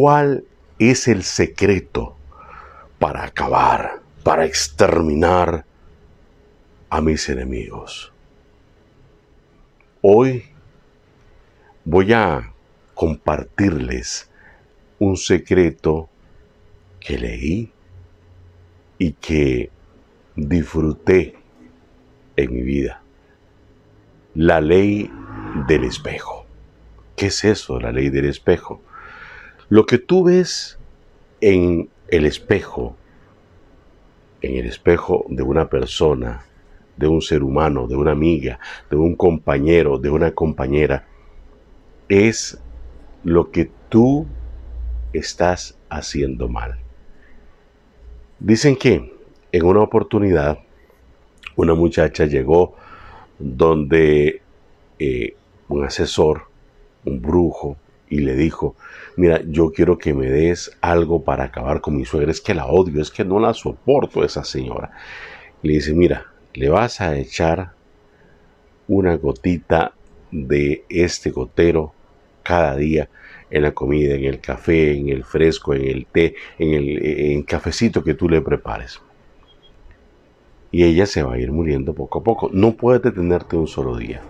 ¿Cuál es el secreto para acabar, para exterminar a mis enemigos? Hoy voy a compartirles un secreto que leí y que disfruté en mi vida. La ley del espejo. ¿Qué es eso, la ley del espejo? Lo que tú ves en el espejo, en el espejo de una persona, de un ser humano, de una amiga, de un compañero, de una compañera, es lo que tú estás haciendo mal. Dicen que en una oportunidad una muchacha llegó donde eh, un asesor, un brujo, y le dijo, mira, yo quiero que me des algo para acabar con mi suegra, es que la odio, es que no la soporto esa señora. le dice, mira, le vas a echar una gotita de este gotero cada día en la comida, en el café, en el fresco, en el té, en el cafecito que tú le prepares. Y ella se va a ir muriendo poco a poco. No puedes detenerte un solo día.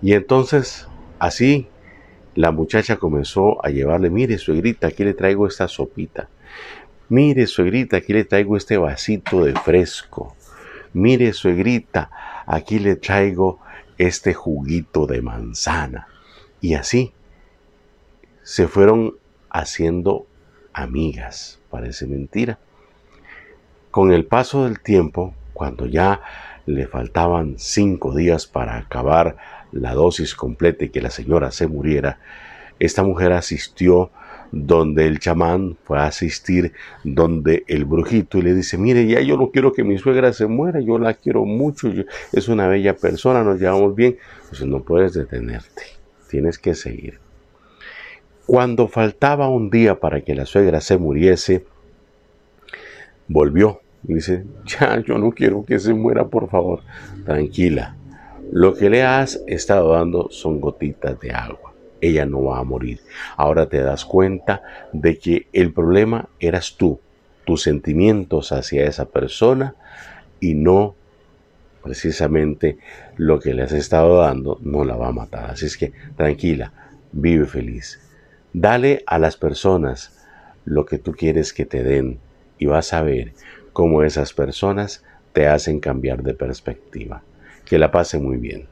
Y entonces, así, la muchacha comenzó a llevarle, mire, suegrita, aquí le traigo esta sopita. Mire, suegrita, aquí le traigo este vasito de fresco. Mire, suegrita, aquí le traigo este juguito de manzana. Y así se fueron haciendo amigas, parece mentira. Con el paso del tiempo, cuando ya le faltaban cinco días para acabar la dosis completa y que la señora se muriera, esta mujer asistió donde el chamán fue a asistir, donde el brujito y le dice, mire, ya yo no quiero que mi suegra se muera, yo la quiero mucho, es una bella persona, nos llevamos bien, pues no puedes detenerte, tienes que seguir. Cuando faltaba un día para que la suegra se muriese, volvió y dice, ya, yo no quiero que se muera, por favor, tranquila, lo que le has estado dando son gotitas de agua ella no va a morir. Ahora te das cuenta de que el problema eras tú, tus sentimientos hacia esa persona y no precisamente lo que le has estado dando no la va a matar. Así es que tranquila, vive feliz. Dale a las personas lo que tú quieres que te den y vas a ver cómo esas personas te hacen cambiar de perspectiva. Que la pase muy bien.